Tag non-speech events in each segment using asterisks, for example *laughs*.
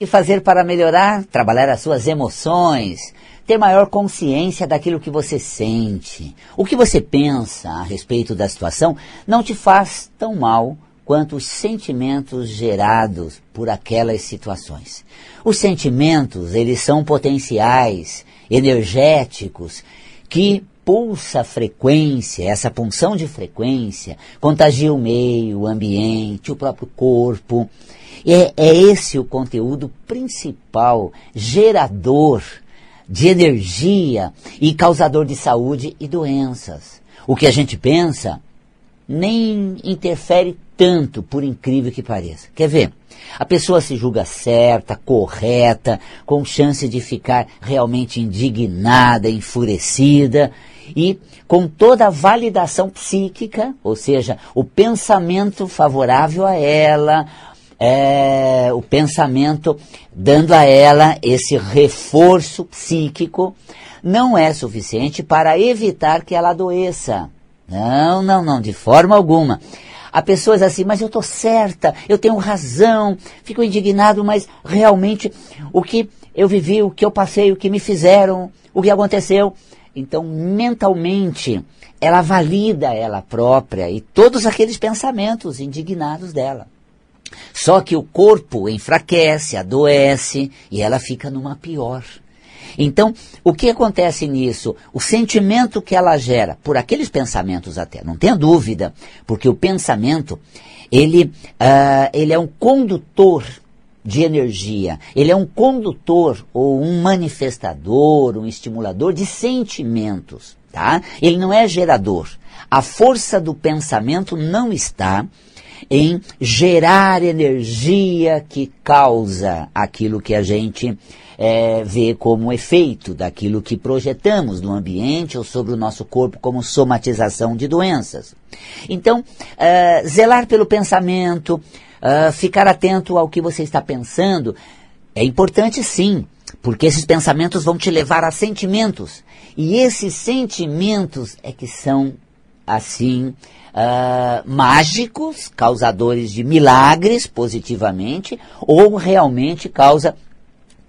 E fazer para melhorar? Trabalhar as suas emoções, ter maior consciência daquilo que você sente. O que você pensa a respeito da situação não te faz tão mal quanto os sentimentos gerados por aquelas situações. Os sentimentos, eles são potenciais, energéticos, que pulsa frequência, essa punção de frequência, contagia o meio, o ambiente, o próprio corpo. É, é esse o conteúdo principal, gerador de energia e causador de saúde e doenças. O que a gente pensa nem interfere tanto, por incrível que pareça. Quer ver? A pessoa se julga certa, correta, com chance de ficar realmente indignada, enfurecida e com toda a validação psíquica, ou seja, o pensamento favorável a ela, é, o pensamento dando a ela esse reforço psíquico, não é suficiente para evitar que ela adoeça. Não, não, não, de forma alguma. Há pessoas assim, mas eu estou certa, eu tenho razão, fico indignado, mas realmente o que eu vivi, o que eu passei, o que me fizeram, o que aconteceu. Então, mentalmente, ela valida ela própria e todos aqueles pensamentos indignados dela. Só que o corpo enfraquece, adoece e ela fica numa pior. Então, o que acontece nisso? O sentimento que ela gera, por aqueles pensamentos até, não tenha dúvida, porque o pensamento, ele, uh, ele é um condutor de energia, ele é um condutor ou um manifestador, um estimulador de sentimentos, tá? Ele não é gerador. A força do pensamento não está em gerar energia que causa aquilo que a gente é, vê como efeito daquilo que projetamos no ambiente ou sobre o nosso corpo como somatização de doenças. Então, é, zelar pelo pensamento, é, ficar atento ao que você está pensando, é importante sim, porque esses pensamentos vão te levar a sentimentos. E esses sentimentos é que são, assim, Uh, mágicos, causadores de milagres positivamente, ou realmente causa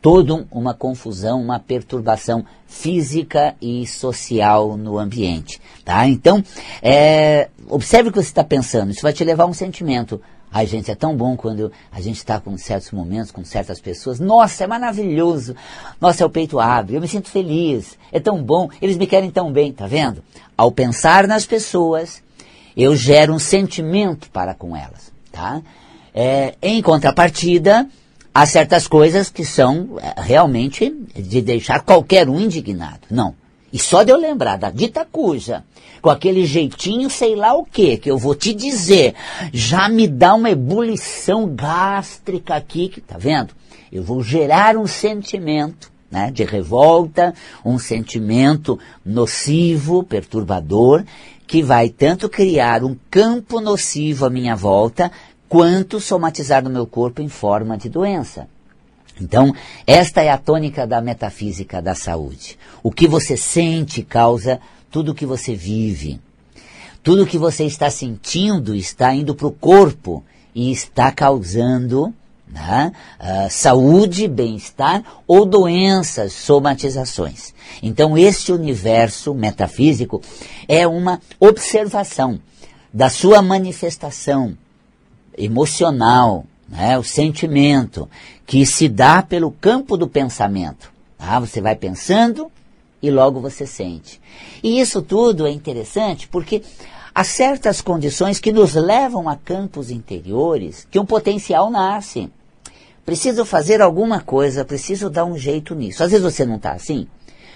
toda uma confusão, uma perturbação física e social no ambiente. Tá? Então, é, observe o que você está pensando, isso vai te levar a um sentimento. Ai, gente, é tão bom quando a gente está com certos momentos, com certas pessoas. Nossa, é maravilhoso. Nossa, é o peito abre, eu me sinto feliz. É tão bom, eles me querem tão bem, tá vendo? Ao pensar nas pessoas, eu gero um sentimento para com elas, tá? É, em contrapartida, há certas coisas que são é, realmente de deixar qualquer um indignado. Não. E só de eu lembrar da dita cuja, com aquele jeitinho sei lá o que, que eu vou te dizer, já me dá uma ebulição gástrica aqui, que tá vendo? Eu vou gerar um sentimento né, de revolta, um sentimento nocivo, perturbador, que vai tanto criar um campo nocivo à minha volta, quanto somatizar no meu corpo em forma de doença. Então, esta é a tônica da metafísica da saúde. O que você sente causa tudo o que você vive. Tudo o que você está sentindo está indo para o corpo e está causando né, uh, saúde, bem-estar ou doenças, somatizações. Então, este universo metafísico é uma observação da sua manifestação emocional, né, o sentimento, que se dá pelo campo do pensamento. Tá? Você vai pensando e logo você sente. E isso tudo é interessante porque há certas condições que nos levam a campos interiores que um potencial nasce. Preciso fazer alguma coisa, preciso dar um jeito nisso. Às vezes você não está assim,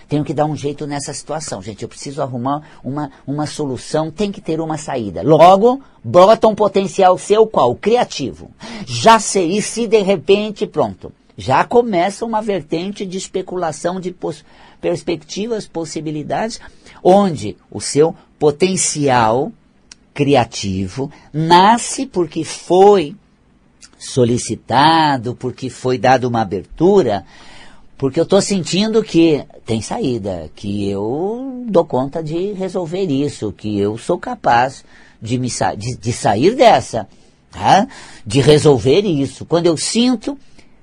tenho que dar um jeito nessa situação. Gente, eu preciso arrumar uma, uma solução, tem que ter uma saída. Logo, brota um potencial seu qual? Criativo. Já sei, e se de repente, pronto. Já começa uma vertente de especulação de pos perspectivas, possibilidades, onde o seu potencial criativo nasce porque foi solicitado, porque foi dado uma abertura porque eu estou sentindo que tem saída, que eu dou conta de resolver isso, que eu sou capaz de, me de, de sair dessa, tá? de resolver isso. Quando eu sinto,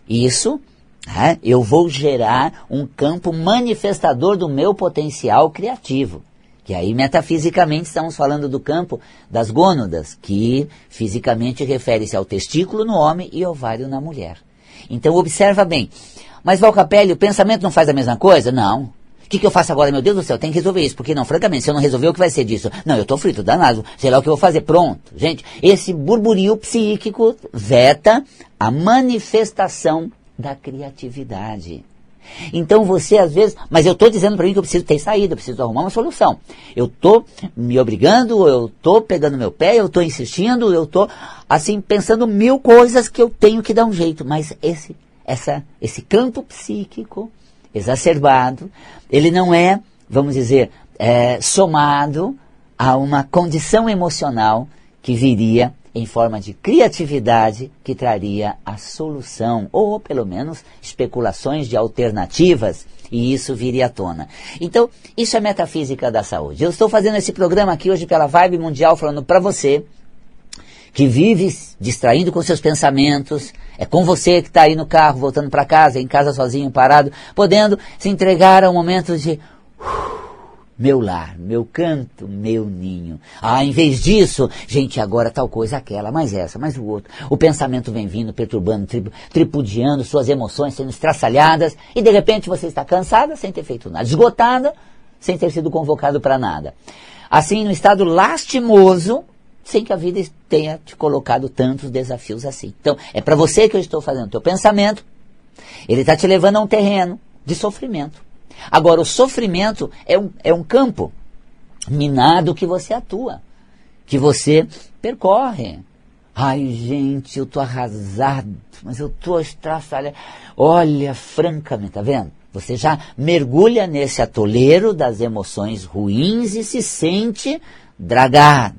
isso é, eu vou gerar um campo manifestador do meu potencial criativo. Que aí, metafisicamente, estamos falando do campo das gônadas, que fisicamente refere-se ao testículo no homem e ovário na mulher. Então, observa bem. Mas, Valcapelli, o pensamento não faz a mesma coisa? Não. O que, que eu faço agora, meu Deus do céu? Tem que resolver isso. Porque não, francamente, se eu não resolver, o que vai ser disso? Não, eu estou frito, danado. Sei lá o que eu vou fazer. Pronto. Gente, esse burburinho psíquico veta a manifestação da criatividade. Então você às vezes, mas eu estou dizendo para mim que eu preciso ter saída, eu preciso arrumar uma solução. Eu estou me obrigando, eu estou pegando meu pé, eu estou insistindo, eu estou assim pensando mil coisas que eu tenho que dar um jeito. Mas esse, essa, esse campo psíquico exacerbado, ele não é, vamos dizer, é, somado a uma condição emocional que viria em forma de criatividade que traria a solução, ou pelo menos especulações de alternativas, e isso viria à tona. Então, isso é metafísica da saúde. Eu estou fazendo esse programa aqui hoje pela Vibe Mundial, falando para você que vive distraindo com seus pensamentos, é com você que está aí no carro, voltando para casa, em casa sozinho, parado, podendo se entregar a um momento de meu lar, meu canto, meu ninho. Ah, em vez disso, gente, agora tal coisa, aquela, mais essa, mais o outro. O pensamento vem vindo, perturbando, tri tripudiando, suas emoções sendo estraçalhadas, e de repente você está cansada sem ter feito nada, esgotada sem ter sido convocado para nada. Assim, no estado lastimoso, sem que a vida tenha te colocado tantos desafios assim. Então, é para você que eu estou fazendo o teu pensamento, ele está te levando a um terreno de sofrimento. Agora, o sofrimento é um, é um campo minado que você atua, que você percorre. Ai, gente, eu tô arrasado, mas eu tô estraçalhado. Olha, francamente, tá vendo? Você já mergulha nesse atoleiro das emoções ruins e se sente dragado,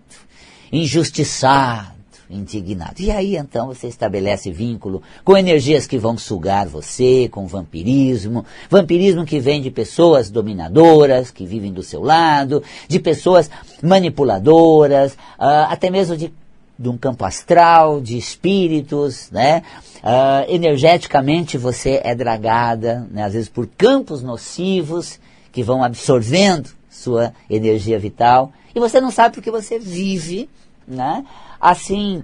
injustiçado, indignado. E aí então você estabelece vínculo com energias que vão sugar você, com vampirismo, vampirismo que vem de pessoas dominadoras, que vivem do seu lado, de pessoas manipuladoras, uh, até mesmo de, de um campo astral, de espíritos, né? Uh, energeticamente você é dragada, né? às vezes por campos nocivos que vão absorvendo sua energia vital e você não sabe porque você vive, né? assim,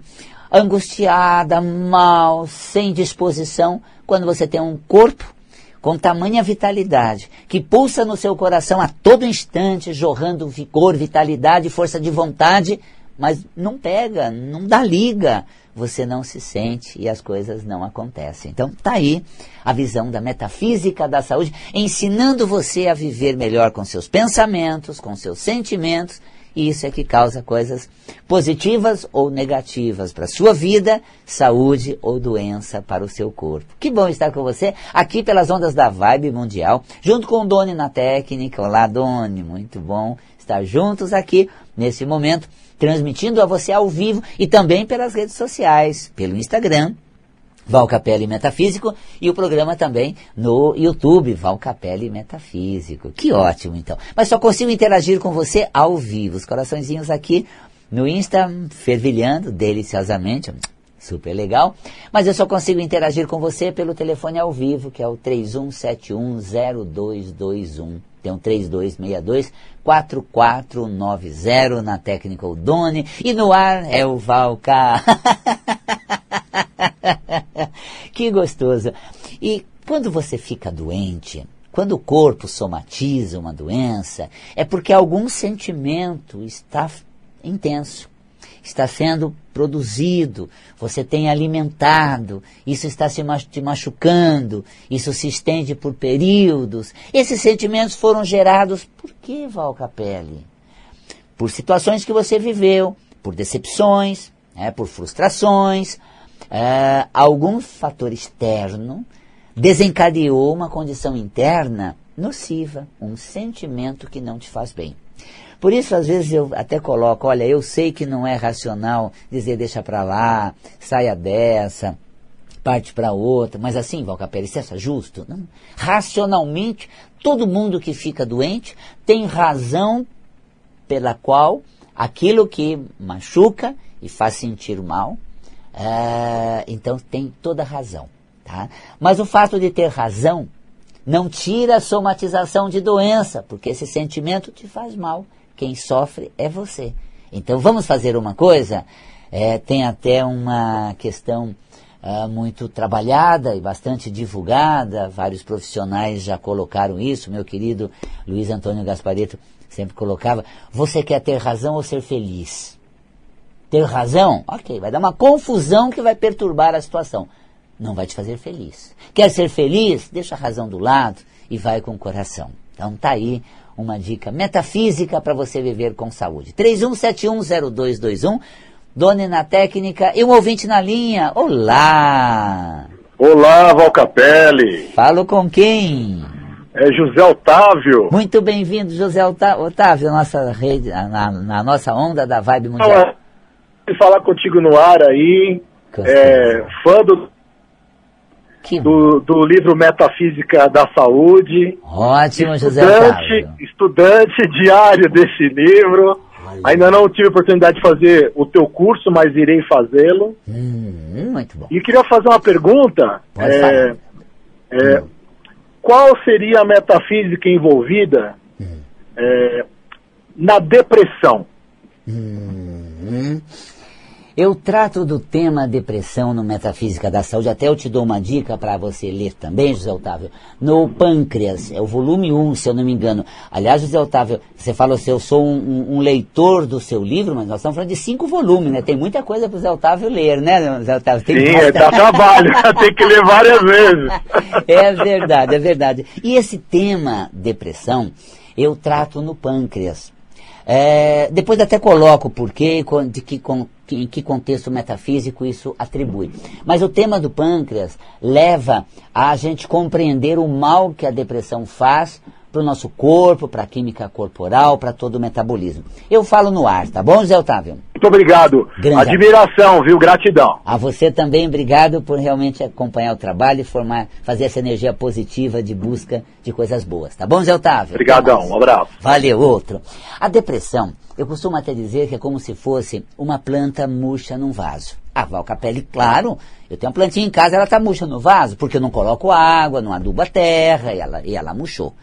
angustiada, mal, sem disposição, quando você tem um corpo com tamanha vitalidade, que pulsa no seu coração a todo instante, jorrando vigor, vitalidade, força de vontade, mas não pega, não dá liga, você não se sente e as coisas não acontecem. Então, tá aí a visão da metafísica da saúde, ensinando você a viver melhor com seus pensamentos, com seus sentimentos isso é que causa coisas positivas ou negativas para a sua vida, saúde ou doença para o seu corpo. Que bom estar com você aqui pelas ondas da Vibe Mundial, junto com o Doni na técnica. Olá, Doni, muito bom estar juntos aqui nesse momento, transmitindo a você ao vivo e também pelas redes sociais, pelo Instagram, Val Capelli Metafísico e o programa também no YouTube, Val Capelli Metafísico. Que ótimo, então. Mas só consigo interagir com você ao vivo. Os coraçõezinhos aqui no Insta, fervilhando deliciosamente. Super legal. Mas eu só consigo interagir com você pelo telefone ao vivo, que é o 31710221. Tem um 3262 4490 na técnica Udone. E no ar é o Valca. *laughs* que gostoso. E quando você fica doente, quando o corpo somatiza uma doença, é porque algum sentimento está intenso, está sendo produzido, você tem alimentado, isso está se machucando, isso se estende por períodos. Esses sentimentos foram gerados por que, Val Capelli? Por situações que você viveu, por decepções, né, por frustrações, uh, algum fator externo desencadeou uma condição interna nociva, um sentimento que não te faz bem. Por isso, às vezes, eu até coloco, olha, eu sei que não é racional dizer deixa para lá, saia dessa, parte para outra, mas assim, Valcapelli, isso é justo? Não. Racionalmente, todo mundo que fica doente tem razão pela qual aquilo que machuca e faz sentir mal, é, então tem toda razão. Tá? Mas o fato de ter razão não tira a somatização de doença, porque esse sentimento te faz mal. Quem sofre é você. Então vamos fazer uma coisa? É, tem até uma questão uh, muito trabalhada e bastante divulgada, vários profissionais já colocaram isso, meu querido Luiz Antônio Gaspareto sempre colocava, você quer ter razão ou ser feliz? Ter razão? Ok, vai dar uma confusão que vai perturbar a situação. Não vai te fazer feliz. Quer ser feliz? Deixa a razão do lado e vai com o coração. Então tá aí uma dica metafísica para você viver com saúde. 31710221, Dona na técnica e um ouvinte na linha. Olá! Olá, Valcapelli. Falo com quem? É José Otávio. Muito bem-vindo, José Otávio, nossa rede, na, na, nossa onda da Vibe Mundial. Olá. Falar contigo no ar aí. É, fã do do, do, livro Metafísica da Saúde. Ótimo, José estudante, estudante diário desse livro. Olha. Ainda não tive oportunidade de fazer o teu curso, mas irei fazê-lo. Hum, muito bom. E queria fazer uma pergunta. É, é, hum. Qual seria a metafísica envolvida hum. é, na depressão? Hum. Eu trato do tema depressão no Metafísica da Saúde, até eu te dou uma dica para você ler também, José Otávio, no Pâncreas, é o volume 1, se eu não me engano. Aliás, José Otávio, você fala assim, eu sou um, um, leitor do seu livro, mas nós estamos falando de cinco volumes, né? Tem muita coisa para o José Otávio ler, né, José Otávio? Tem Sim, é, dá trabalho, *laughs* tem que ler várias vezes. *laughs* É verdade, é verdade. E esse tema depressão, eu trato no Pâncreas. É, depois até coloco o porquê, de que, em que contexto metafísico isso atribui. Mas o tema do pâncreas leva a gente compreender o mal que a depressão faz para o nosso corpo, para a química corporal, para todo o metabolismo. Eu falo no ar, tá bom, Zé Otávio? Muito obrigado. Grande Admiração, viu? Gratidão. A você também, obrigado por realmente acompanhar o trabalho e formar, fazer essa energia positiva de busca de coisas boas. Tá bom, Zé Otávio? Obrigadão, um abraço. Valeu, outro. A depressão, eu costumo até dizer que é como se fosse uma planta murcha num vaso. A Val Capelli, claro, eu tenho uma plantinha em casa, ela está murcha no vaso, porque eu não coloco água, não adubo a terra, e ela, e ela murchou.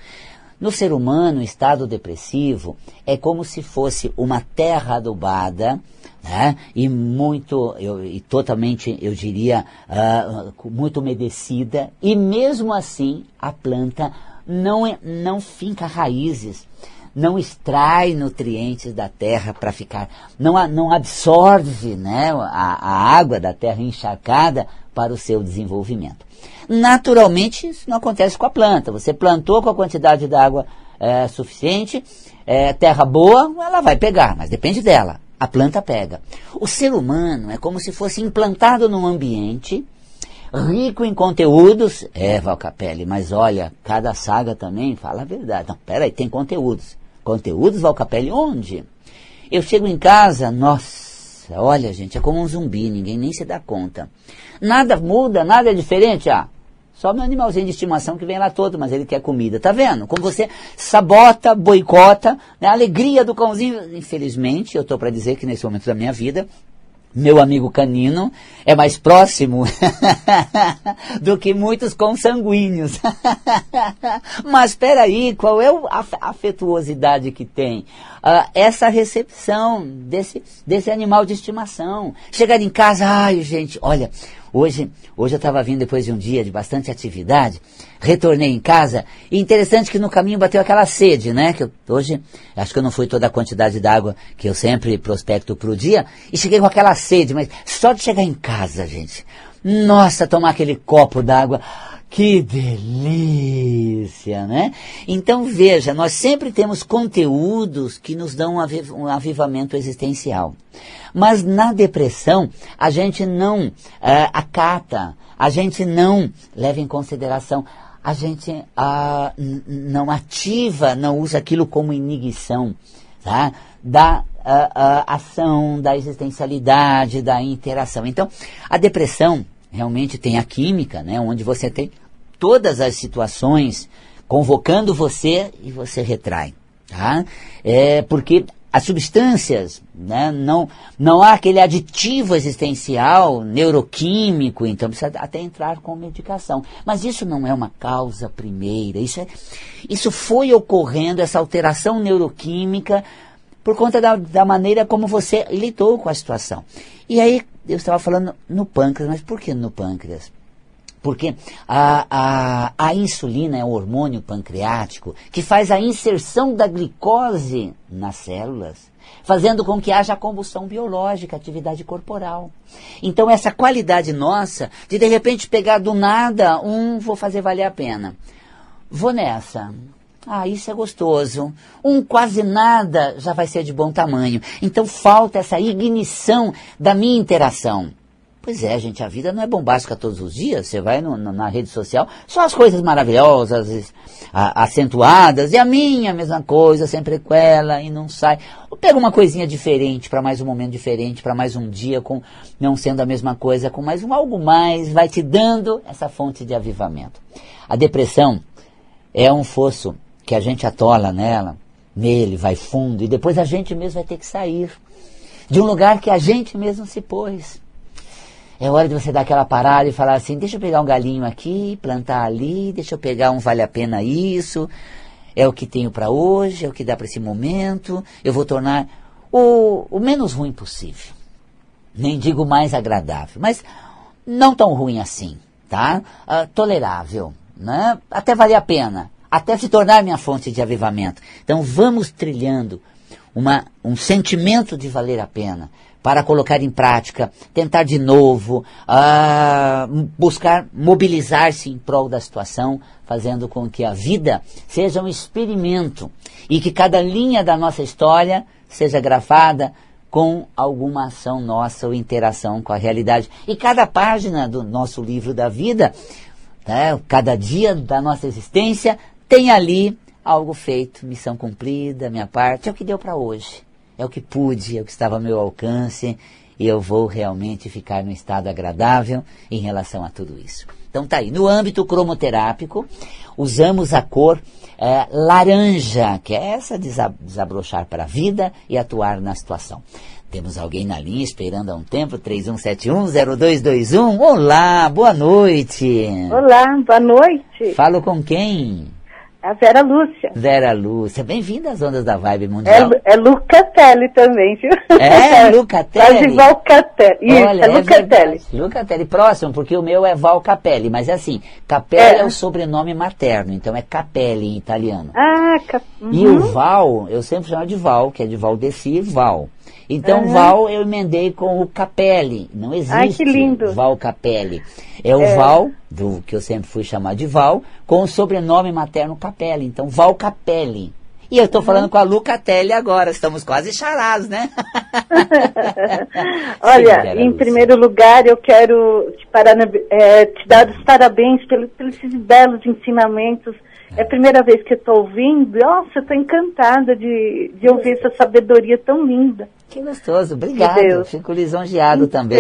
No ser humano, o estado depressivo é como se fosse uma terra adubada, né? e muito, eu, e totalmente, eu diria, uh, muito umedecida, e mesmo assim a planta não, é, não finca raízes, não extrai nutrientes da terra para ficar, não, não absorve né, a, a água da terra encharcada para o seu desenvolvimento. Naturalmente, isso não acontece com a planta. Você plantou com a quantidade de água é, suficiente, é, terra boa, ela vai pegar, mas depende dela. A planta pega. O ser humano é como se fosse implantado num ambiente rico em conteúdos. É, Valcapelli, mas olha, cada saga também fala a verdade. Não, peraí, tem conteúdos. Conteúdos, Valcapelli, onde? Eu chego em casa, nossa, olha gente, é como um zumbi, ninguém nem se dá conta. Nada muda, nada é diferente. Ah, só meu animalzinho de estimação que vem lá todo, mas ele quer comida. Tá vendo? Como você sabota, boicota, né? a alegria do cãozinho. Infelizmente, eu estou para dizer que nesse momento da minha vida, meu amigo canino é mais próximo *laughs* do que muitos consanguíneos. *laughs* Mas espera aí, qual é a afetuosidade que tem? Uh, essa recepção desse, desse animal de estimação. Chegar em casa, ai gente, olha, Hoje, hoje eu estava vindo depois de um dia de bastante atividade, retornei em casa, e interessante que no caminho bateu aquela sede, né? Que eu, hoje, acho que eu não fui toda a quantidade d'água que eu sempre prospecto para o dia, e cheguei com aquela sede, mas só de chegar em casa, gente, nossa, tomar aquele copo d'água, que delícia, né? Então veja, nós sempre temos conteúdos que nos dão um avivamento existencial. Mas na depressão, a gente não uh, acata, a gente não leva em consideração, a gente uh, não ativa, não usa aquilo como inibição, tá? Da uh, ação, da existencialidade, da interação. Então, a depressão realmente tem a química, né? Onde você tem todas as situações convocando você e você retrai. Tá? É porque as substâncias, né, não, não há aquele aditivo existencial, neuroquímico, então precisa até entrar com medicação. Mas isso não é uma causa primeira, isso, é, isso foi ocorrendo, essa alteração neuroquímica, por conta da, da maneira como você lidou com a situação. E aí, eu estava falando no pâncreas, mas por que no pâncreas? Porque a, a, a insulina é um hormônio pancreático que faz a inserção da glicose nas células, fazendo com que haja combustão biológica, atividade corporal. Então, essa qualidade nossa de de repente pegar do nada um vou fazer valer a pena. Vou nessa. Ah, isso é gostoso. Um quase nada já vai ser de bom tamanho. Então falta essa ignição da minha interação. Pois é, gente, a vida não é bombástica todos os dias. Você vai no, no, na rede social, só as coisas maravilhosas, a, acentuadas, e a minha, mesma coisa, sempre com ela, e não sai. Pega uma coisinha diferente, para mais um momento diferente, para mais um dia, com não sendo a mesma coisa, com mais um algo mais, vai te dando essa fonte de avivamento. A depressão é um fosso que a gente atola nela, nele, vai fundo, e depois a gente mesmo vai ter que sair de um lugar que a gente mesmo se pôs. É hora de você dar aquela parada e falar assim: deixa eu pegar um galinho aqui, plantar ali, deixa eu pegar um vale a pena isso. É o que tenho para hoje, é o que dá para esse momento. Eu vou tornar o, o menos ruim possível. Nem digo mais agradável, mas não tão ruim assim, tá? Uh, tolerável, né? Até vale a pena, até se tornar minha fonte de avivamento. Então vamos trilhando uma, um sentimento de valer a pena para colocar em prática, tentar de novo, uh, buscar mobilizar-se em prol da situação, fazendo com que a vida seja um experimento e que cada linha da nossa história seja grafada com alguma ação nossa ou interação com a realidade. E cada página do nosso livro da vida, né, cada dia da nossa existência, tem ali algo feito, missão cumprida, minha parte, é o que deu para hoje é o que pude, é o que estava ao meu alcance, e eu vou realmente ficar no estado agradável em relação a tudo isso. Então tá aí, no âmbito cromoterápico, usamos a cor é, laranja, que é essa desabrochar para a vida e atuar na situação. Temos alguém na linha esperando há um tempo, 31710221. Olá, boa noite. Olá, boa noite. Falo com quem? A Vera Lúcia. Vera Lúcia, bem-vinda às Ondas da Vibe Mundial. É, é Lucatelli também, viu? É, *laughs* Lucatelli? Quase Valcatelli. Isso, Olha, é Lucatelli. É Lucatelli, próximo, porque o meu é Val Capelli, mas é assim, Capelli é. é o sobrenome materno, então é Capelli em italiano. Ah, cap... Uhum. E o Val, eu sempre chamo de Val, que é de Valdeci, Val. Então, uhum. Val eu emendei com o Capelli. Não existe Ai, que lindo. Val Capelli. É o é. Val, do que eu sempre fui chamar de Val, com o sobrenome materno Capelli. Então, Val Capelli. E eu estou uhum. falando com a Luca Telly agora, estamos quase charados, né? *laughs* Olha, Sim, em primeiro lugar, eu quero te, é, te dar os parabéns pelos, pelos belos ensinamentos é a primeira vez que eu estou ouvindo. Nossa, estou encantada de, de ouvir essa sabedoria tão linda. Que gostoso. Obrigado. De Fico lisonjeado então, também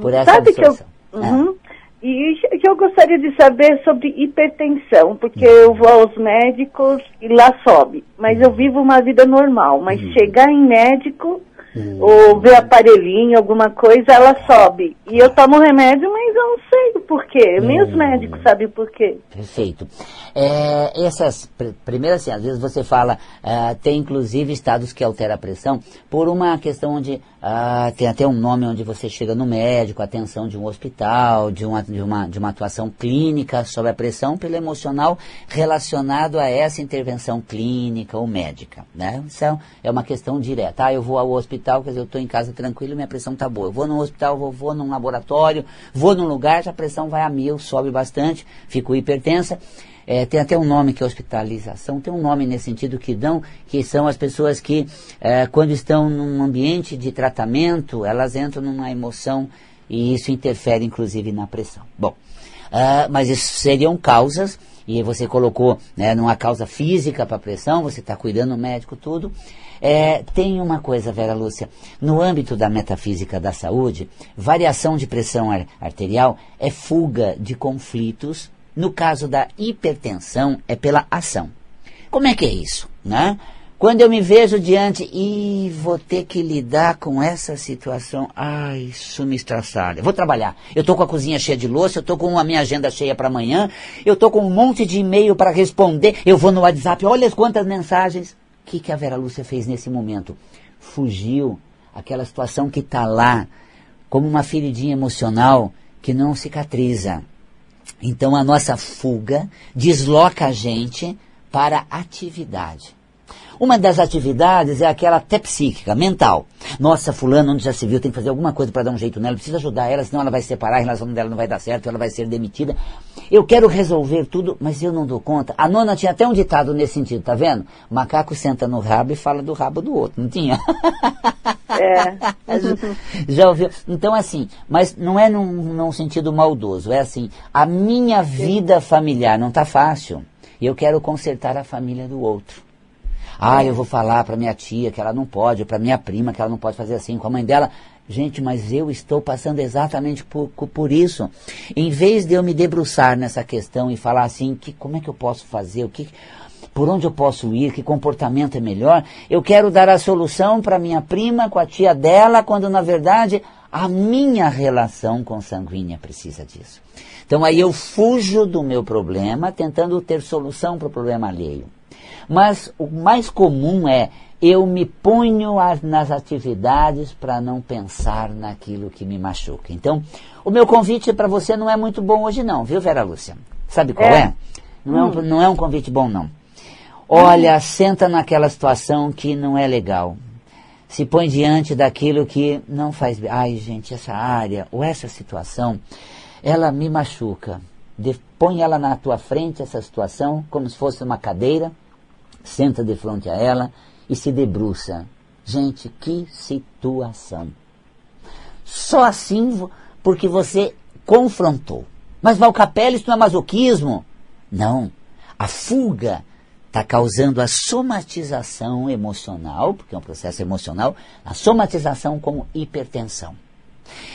por essa sabe que eu, uhum, ah. E que eu gostaria de saber sobre hipertensão, porque uhum. eu vou aos médicos e lá sobe. Mas uhum. eu vivo uma vida normal. Mas uhum. chegar em médico Hum. Ou ver aparelhinho, alguma coisa, ela sobe. E eu tomo remédio, mas eu não sei o porquê. Nem os hum. médicos sabem o porquê. Perfeito. É, essas, primeiro assim, às vezes você fala, uh, tem inclusive estados que altera a pressão por uma questão onde uh, tem até um nome onde você chega no médico, atenção de um hospital, de uma, de uma, de uma atuação clínica sobre a pressão pelo emocional relacionado a essa intervenção clínica ou médica. Né? Isso é uma questão direta. Ah, eu vou ao hospital quer dizer, eu estou em casa tranquilo, minha pressão está boa. Eu vou no hospital, vou, vou num laboratório, vou num lugar, já a pressão vai a mil, sobe bastante, fico hipertensa. É, tem até um nome que é hospitalização, tem um nome nesse sentido que dão, que são as pessoas que, é, quando estão num ambiente de tratamento, elas entram numa emoção e isso interfere inclusive na pressão. Bom, uh, mas isso seriam causas, e você colocou né, numa causa física para a pressão, você está cuidando do médico, tudo. É, tem uma coisa, Vera Lúcia, no âmbito da metafísica da saúde, variação de pressão arterial é fuga de conflitos. No caso da hipertensão, é pela ação. Como é que é isso? Né? Quando eu me vejo diante e vou ter que lidar com essa situação, ai, isso me estressar. Vou trabalhar. Eu estou com a cozinha cheia de louça, eu estou com a minha agenda cheia para amanhã, eu estou com um monte de e-mail para responder, eu vou no WhatsApp, olha quantas mensagens. O que, que a Vera Lúcia fez nesse momento? Fugiu aquela situação que está lá, como uma feridinha emocional que não cicatriza. Então a nossa fuga desloca a gente para a atividade. Uma das atividades é aquela até psíquica, mental. Nossa, fulano, onde já se viu, tem que fazer alguma coisa para dar um jeito nela, precisa ajudar ela, senão ela vai se separar, a relação dela não vai dar certo, ela vai ser demitida. Eu quero resolver tudo, mas eu não dou conta. A nona tinha até um ditado nesse sentido, tá vendo? Macaco senta no rabo e fala do rabo do outro, não tinha? É. *laughs* já ouviu? Então, assim, mas não é num, num sentido maldoso, é assim, a minha vida familiar não está fácil. E eu quero consertar a família do outro. Ah, eu vou falar para minha tia que ela não pode, para minha prima que ela não pode fazer assim, com a mãe dela. Gente, mas eu estou passando exatamente por, por isso. Em vez de eu me debruçar nessa questão e falar assim, que, como é que eu posso fazer, o que, por onde eu posso ir, que comportamento é melhor, eu quero dar a solução para minha prima com a tia dela, quando na verdade a minha relação consanguínea precisa disso. Então aí eu fujo do meu problema, tentando ter solução para o problema alheio. Mas o mais comum é eu me ponho nas atividades para não pensar naquilo que me machuca. Então, o meu convite para você não é muito bom hoje não, viu, Vera Lúcia? Sabe qual é? é? Não, hum. é um, não é um convite bom, não. Olha, hum. senta naquela situação que não é legal. Se põe diante daquilo que não faz bem. Ai, gente, essa área ou essa situação, ela me machuca. De, põe ela na tua frente, essa situação, como se fosse uma cadeira, senta de frente a ela e se debruça. Gente, que situação. Só assim porque você confrontou. Mas Valcapelli, isso não é masoquismo? Não. A fuga está causando a somatização emocional, porque é um processo emocional, a somatização como hipertensão.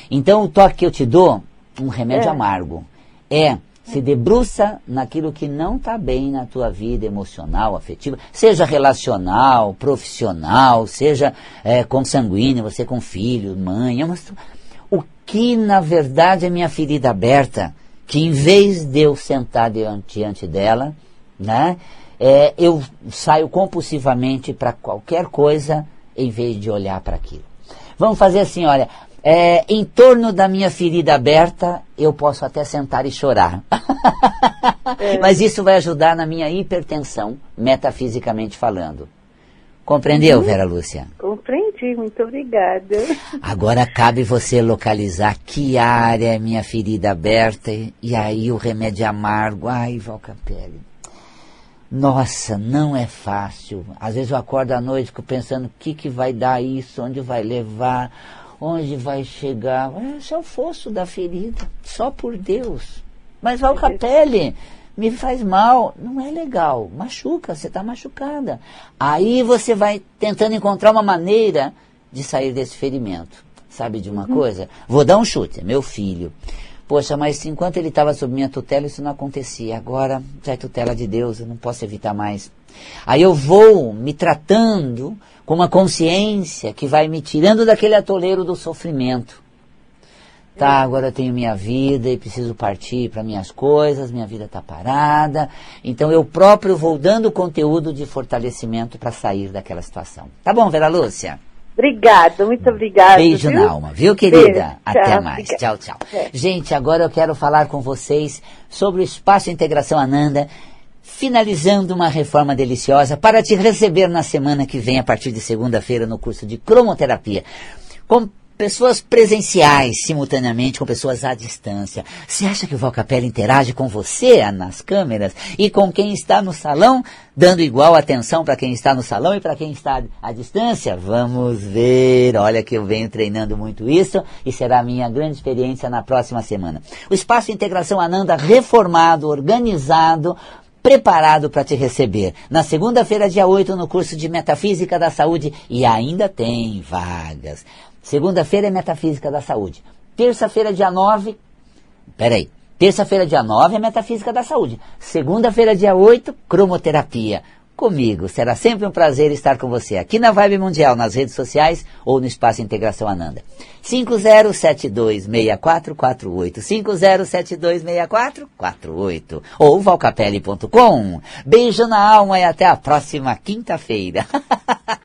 Então o toque que eu te dou, um remédio é. amargo, é se debruça naquilo que não está bem na tua vida emocional, afetiva, seja relacional, profissional, seja é, consanguíneo, você com filho, mãe. É o que na verdade é minha ferida aberta, que em vez de eu sentar diante, diante dela, né, é, eu saio compulsivamente para qualquer coisa em vez de olhar para aquilo. Vamos fazer assim, olha, é, em torno da minha ferida aberta, eu posso até sentar e chorar. É. *laughs* Mas isso vai ajudar na minha hipertensão, metafisicamente falando. Compreendeu, uhum. Vera Lúcia? Compreendi, muito obrigada. Agora cabe você localizar que área é minha ferida aberta e aí o remédio amargo. Ai, Valcapelli. Nossa, não é fácil. Às vezes eu acordo à noite pensando o que, que vai dar isso, onde vai levar onde vai chegar? Esse é o fosso da ferida, só por Deus. Mas vai a pele, me faz mal, não é legal, machuca, você está machucada. Aí você vai tentando encontrar uma maneira de sair desse ferimento. Sabe de uma uhum. coisa? Vou dar um chute, meu filho. Poxa, mas enquanto ele estava sob minha tutela, isso não acontecia. Agora já é tutela de Deus, eu não posso evitar mais. Aí eu vou me tratando com uma consciência que vai me tirando daquele atoleiro do sofrimento. Tá, agora eu tenho minha vida e preciso partir para minhas coisas, minha vida está parada. Então eu próprio vou dando conteúdo de fortalecimento para sair daquela situação. Tá bom, Vera Lúcia? Obrigada, muito obrigada. Beijo viu? na alma, viu, querida? Beijo, Até tchau, mais. Obrigada. Tchau, tchau. É. Gente, agora eu quero falar com vocês sobre o Espaço Integração Ananda finalizando uma reforma deliciosa para te receber na semana que vem, a partir de segunda-feira, no curso de cromoterapia. Com pessoas presenciais, simultaneamente com pessoas à distância. Você acha que o Valcapella interage com você nas câmeras e com quem está no salão, dando igual atenção para quem está no salão e para quem está à distância? Vamos ver. Olha que eu venho treinando muito isso e será a minha grande experiência na próxima semana. O Espaço de Integração Ananda reformado, organizado, preparado para te receber. Na segunda-feira, dia 8, no curso de Metafísica da Saúde, e ainda tem vagas. Segunda-feira é Metafísica da Saúde. Terça-feira, dia 9, peraí, terça-feira, dia 9 é Metafísica da Saúde. Segunda-feira, dia 8, Cromoterapia. comigo. Será sempre um prazer estar com você aqui na Vibe Mundial, nas redes sociais ou no Espaço Integração Ananda. 50726448, 50726448 ou valcapelli.com. Beijo na alma e até a próxima quinta-feira. *laughs*